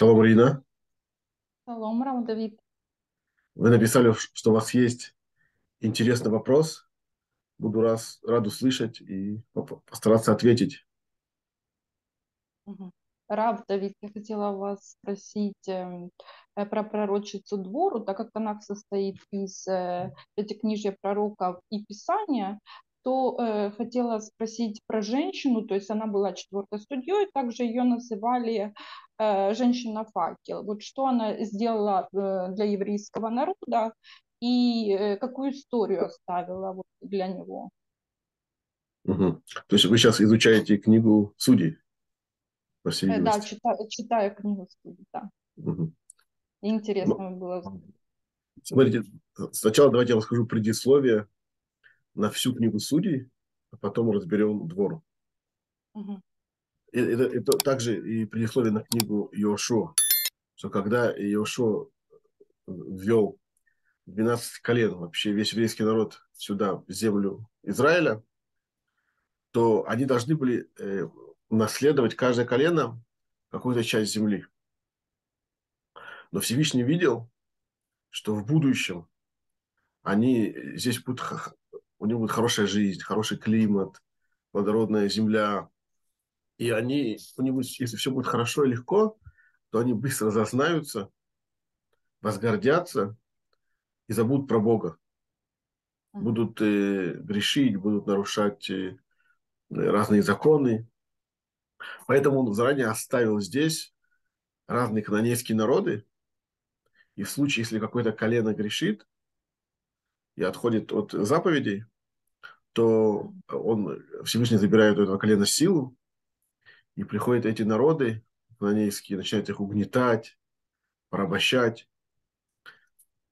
Шалом, Рина. Шалом, Рам Давид. Вы написали, что у вас есть интересный вопрос. Буду раз, рад услышать и постараться ответить. Раб Давид, я хотела вас спросить эм, э, про пророчицу Двору, так как она состоит из э, пятикнижья пророков и Писания, то э, хотела спросить про женщину, то есть она была четвертой судьей, также ее называли женщина-факел. Вот что она сделала э, для еврейского народа и э, какую историю оставила вот для него? Угу. То есть вы сейчас изучаете книгу судей? По всей э, да, читаю, читаю книгу судей, да. Угу. Интересно ну, было. Смотрите, сначала давайте я расскажу предисловие на всю книгу судей, а потом разберем двор. Угу. Это, это также и предисловие на книгу Йошуа, что когда Йошуа ввел 12 колен, вообще весь еврейский народ сюда, в землю Израиля, то они должны были э, наследовать каждое колено какую-то часть земли. Но Всевышний видел, что в будущем они здесь будут у него будет хорошая жизнь, хороший климат, плодородная земля. И они, у них, если все будет хорошо и легко, то они быстро зазнаются, возгордятся и забудут про Бога. Будут э, грешить, будут нарушать э, разные законы. Поэтому он заранее оставил здесь разные канонейские народы. И в случае, если какое-то колено грешит и отходит от заповедей, то он Всевышний забирает у этого колена силу, и приходят эти народы канонейские, начинают их угнетать, порабощать.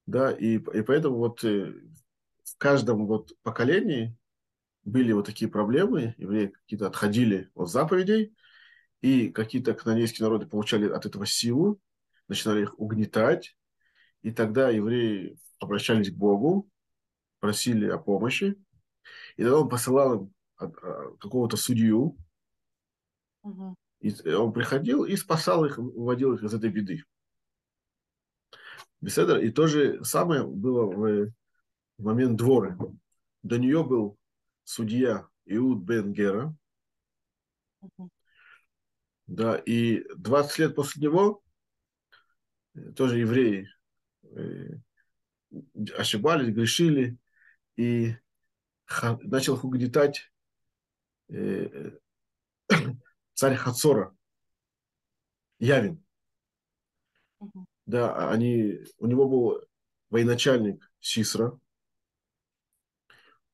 Да, и, и поэтому вот э, в каждом вот поколении были вот такие проблемы, евреи какие-то отходили от заповедей, и какие-то канонейские народы получали от этого силу, начинали их угнетать, и тогда евреи обращались к Богу, просили о помощи, и тогда он посылал им а, какого-то судью, угу. и он приходил и спасал их, выводил их из этой беды. Беседа. И то же самое было в, момент дворы. До нее был судья Иуд бен Гера. Угу. Да, и 20 лет после него э, тоже евреи э, ошибались, грешили, и начал угнетать э, царь Хацора, Явин. Угу. Да, они, у него был военачальник Сисра.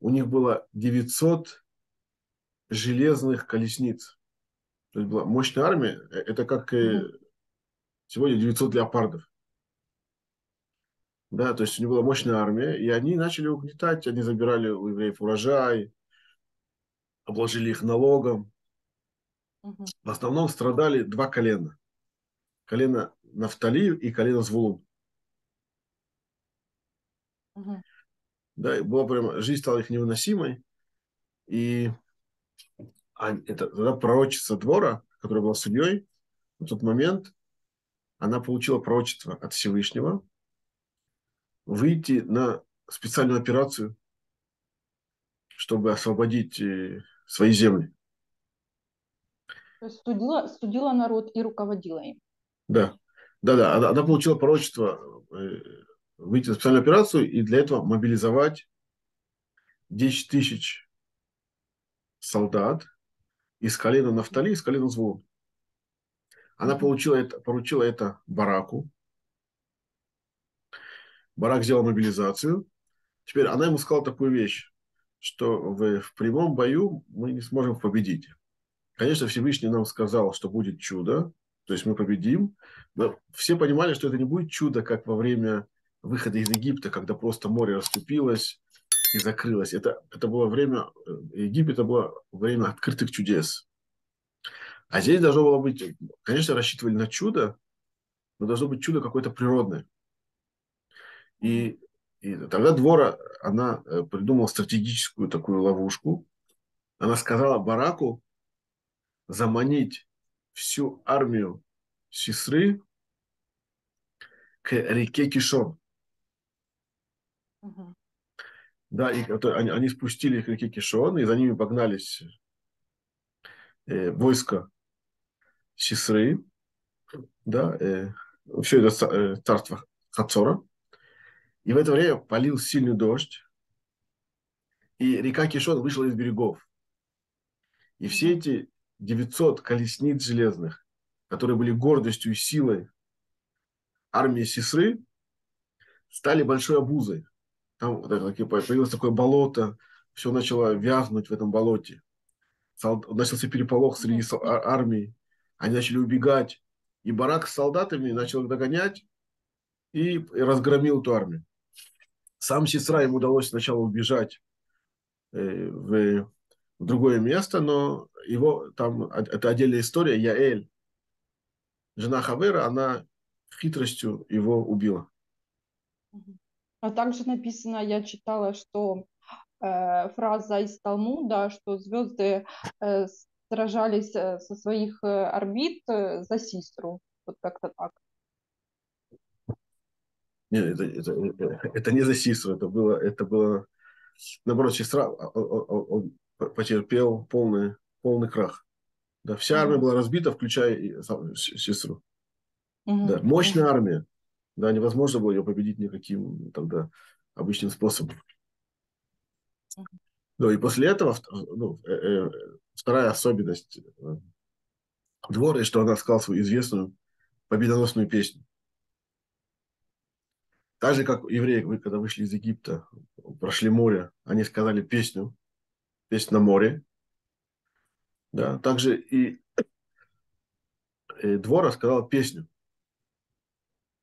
У них было 900 железных колесниц. То есть была мощная армия. Э, это как угу. сегодня 900 леопардов. Да, то есть у них была мощная армия, и они начали угнетать, они забирали у евреев урожай, обложили их налогом. Угу. В основном страдали два колена. Колено Нафтали и колено Звулун. Угу. Да, и была прямо, жизнь стала их невыносимой. И это, тогда пророчица двора, которая была судьей, в тот момент она получила пророчество от Всевышнего, выйти на специальную операцию, чтобы освободить э, свои земли. То есть судила, судила народ и руководила им. Да, да, да. Она, она получила пророчество э, выйти на специальную операцию и для этого мобилизовать 10 тысяч солдат из колена Нафтали, из колена Звон. Она получила это, поручила это Бараку, Барак сделал мобилизацию. Теперь она ему сказала такую вещь, что в, в прямом бою мы не сможем победить. Конечно, Всевышний нам сказал, что будет чудо, то есть мы победим. Но все понимали, что это не будет чудо, как во время выхода из Египта, когда просто море расступилось и закрылось. Это, это было время, э, Египет это было время открытых чудес. А здесь должно было быть, конечно, рассчитывали на чудо, но должно быть чудо какое-то природное. И, и тогда Двора, она э, придумала стратегическую такую ловушку. Она сказала Бараку заманить всю армию сестры к реке Кишон. Угу. Да, и они, они спустили их к реке Кишон, и за ними погнались э, войско Сесры, да, э, все это э, царство Хацора. И в это время полил сильный дождь, и река Кишон вышла из берегов. И все эти 900 колесниц железных, которые были гордостью и силой армии Сесры, стали большой обузой. Там появилось такое болото, все начало вязнуть в этом болоте. Начался переполох среди а, армии. Они начали убегать. И барак с солдатами начал их догонять и разгромил эту армию. Сам Сестра ему удалось сначала убежать э, в другое место, но его там, это отдельная история, Яэль, жена Хавера, она хитростью его убила. А также написано, я читала, что э, фраза из Талмуда, что звезды э, сражались э, со своих э, орбит э, за Систру. Вот как-то так. Нет, это, это, это, не за Систру, это было, это было наоборот, сестра, он, он потерпел полный, полный крах. Да, вся армия была разбита, включая и сестру. Mm-hmm. Да, мощная армия. Да, невозможно было ее победить никаким тогда обычным способом. Mm-hmm. Ну и после этого ну, э, э, вторая особенность э, двора, что она сказала свою известную победоносную песню. Так же, как евреи, когда вышли из Египта, прошли море, они сказали песню, песню на море. Да, также и, и двор рассказал песню.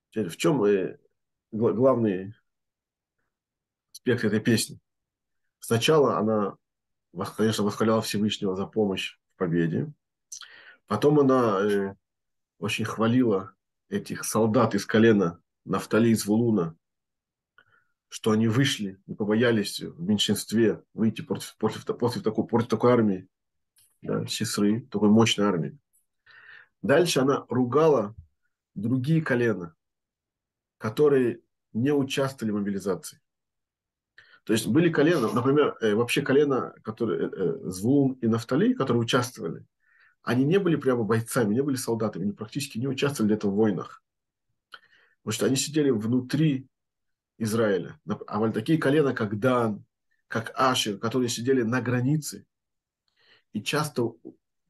Теперь, в чем э, главный аспект этой песни? Сначала она, конечно, восхваляла Всевышнего за помощь в победе. Потом она э, очень хвалила этих солдат из колена Нафтали из Вулуна, что они вышли, не побоялись в меньшинстве выйти против, против, против, такой, против такой армии, да, сестры, такой мощной армии. Дальше она ругала другие колена, которые не участвовали в мобилизации. То есть были колена, например, э, вообще колена, которые, э, э, и Нафтали, которые участвовали, они не были прямо бойцами, не были солдатами, они практически не участвовали в этом в войнах. Потому что они сидели внутри Израиля. А вот такие колена, как Дан, как Ашер, которые сидели на границе, и часто,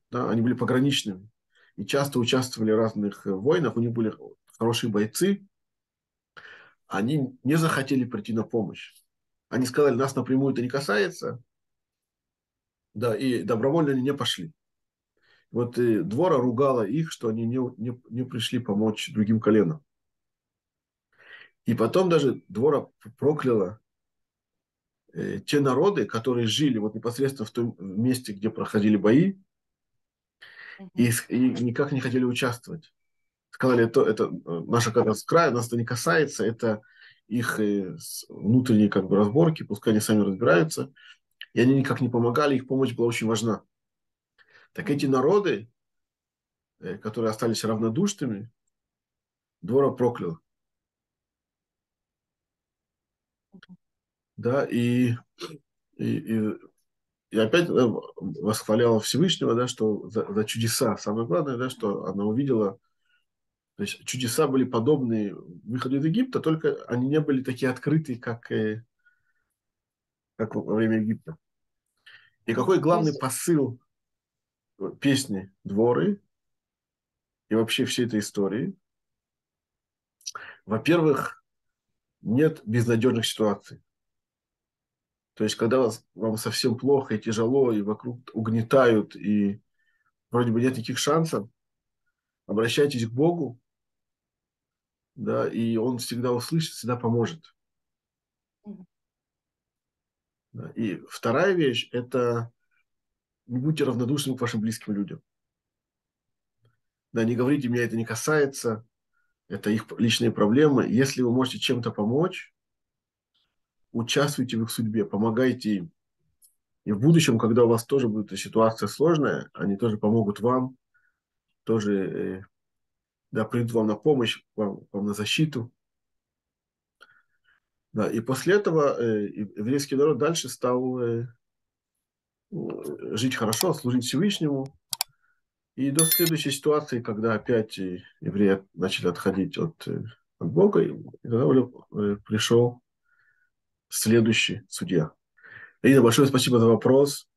да, они были пограничными, и часто участвовали в разных войнах, у них были хорошие бойцы, они не захотели прийти на помощь. Они сказали, нас напрямую это не касается, да, и добровольно они не пошли. Вот и двора ругала их, что они не, не, не пришли помочь другим коленам. И потом даже двора прокляла э, те народы, которые жили вот непосредственно в том месте, где проходили бои, и, и никак не хотели участвовать. Сказали, это, это э, наша как раз края, нас это не касается, это их э, внутренние как бы разборки, пускай они сами разбираются. И они никак не помогали, их помощь была очень важна. Так эти народы, э, которые остались равнодушными, двора проклял. Да, и, и, и, и опять восхваляла Всевышнего, да, что за, за чудеса. Самое главное, да, что она увидела, то есть чудеса были подобные выходу из Египта, только они не были такие открытые, как, э, как во время Египта. И какой главный посыл песни «Дворы» и вообще всей этой истории? Во-первых, нет безнадежных ситуаций. То есть, когда вас, вам совсем плохо и тяжело, и вокруг угнетают, и вроде бы нет никаких шансов, обращайтесь к Богу, да, и Он всегда услышит, всегда поможет. И вторая вещь – это не будьте равнодушными к вашим близким людям. Да, не говорите, меня это не касается, это их личные проблемы. Если вы можете чем-то помочь, участвуйте в их судьбе, помогайте им. И в будущем, когда у вас тоже будет ситуация сложная, они тоже помогут вам, тоже э, да, придут вам на помощь, вам, вам на защиту. Да, и после этого э, еврейский народ дальше стал э, жить хорошо, служить Всевышнему. И до следующей ситуации, когда опять евреи начали отходить от, от Бога, и тогда пришел следующий судья. Ирина, большое спасибо за вопрос.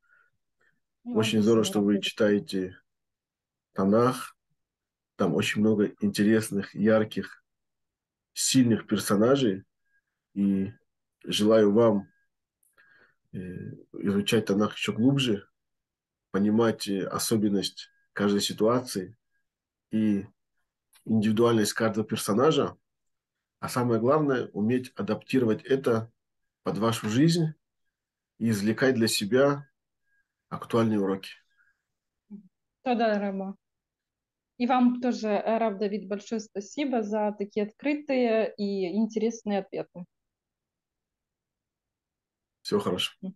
Ну, очень здорово, что вы читаете Танах. Там очень много интересных, ярких, сильных персонажей. И желаю вам э, изучать Танах еще глубже, понимать э, особенность каждой ситуации и индивидуальность каждого персонажа, а самое главное, уметь адаптировать это под вашу жизнь и извлекать для себя актуальные уроки. Да, Рама. И вам тоже, Рав Давид, большое спасибо за такие открытые и интересные ответы. Всего хорошего.